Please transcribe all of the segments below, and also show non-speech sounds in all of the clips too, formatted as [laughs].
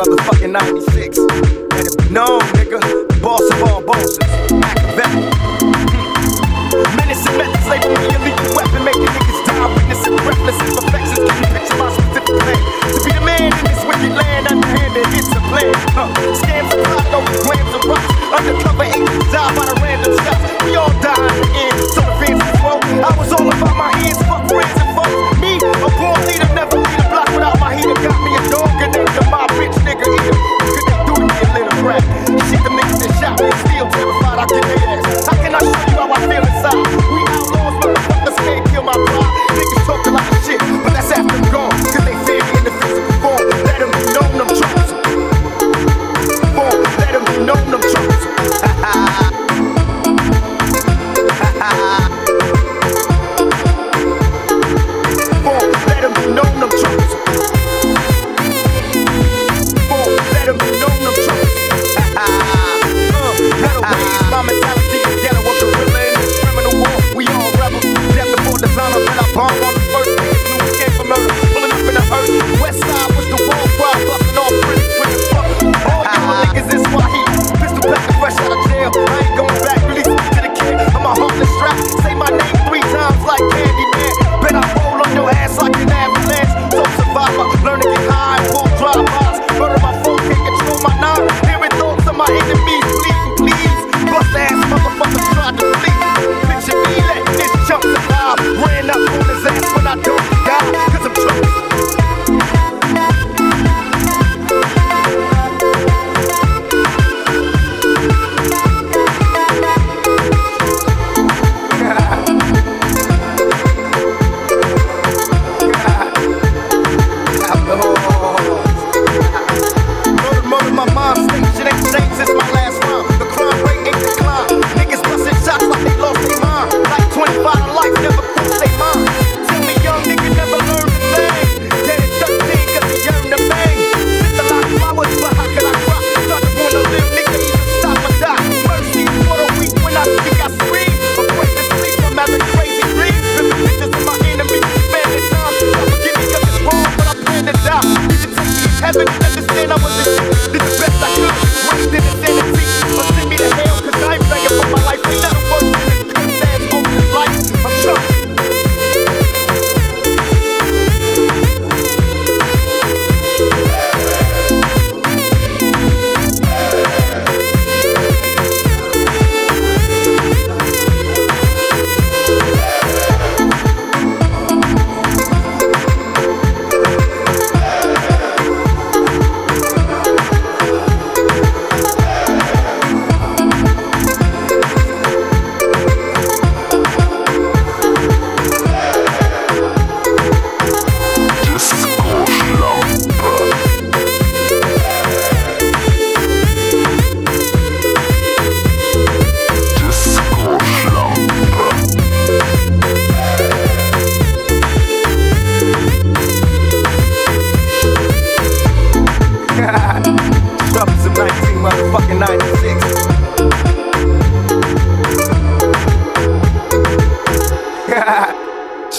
motherfucking 96. Let it be known, nigga, boss of all bosses. ha [laughs] ha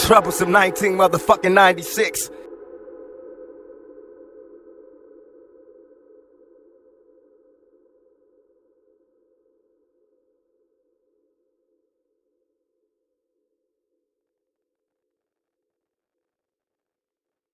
Troublesome 19 motherfucking 96.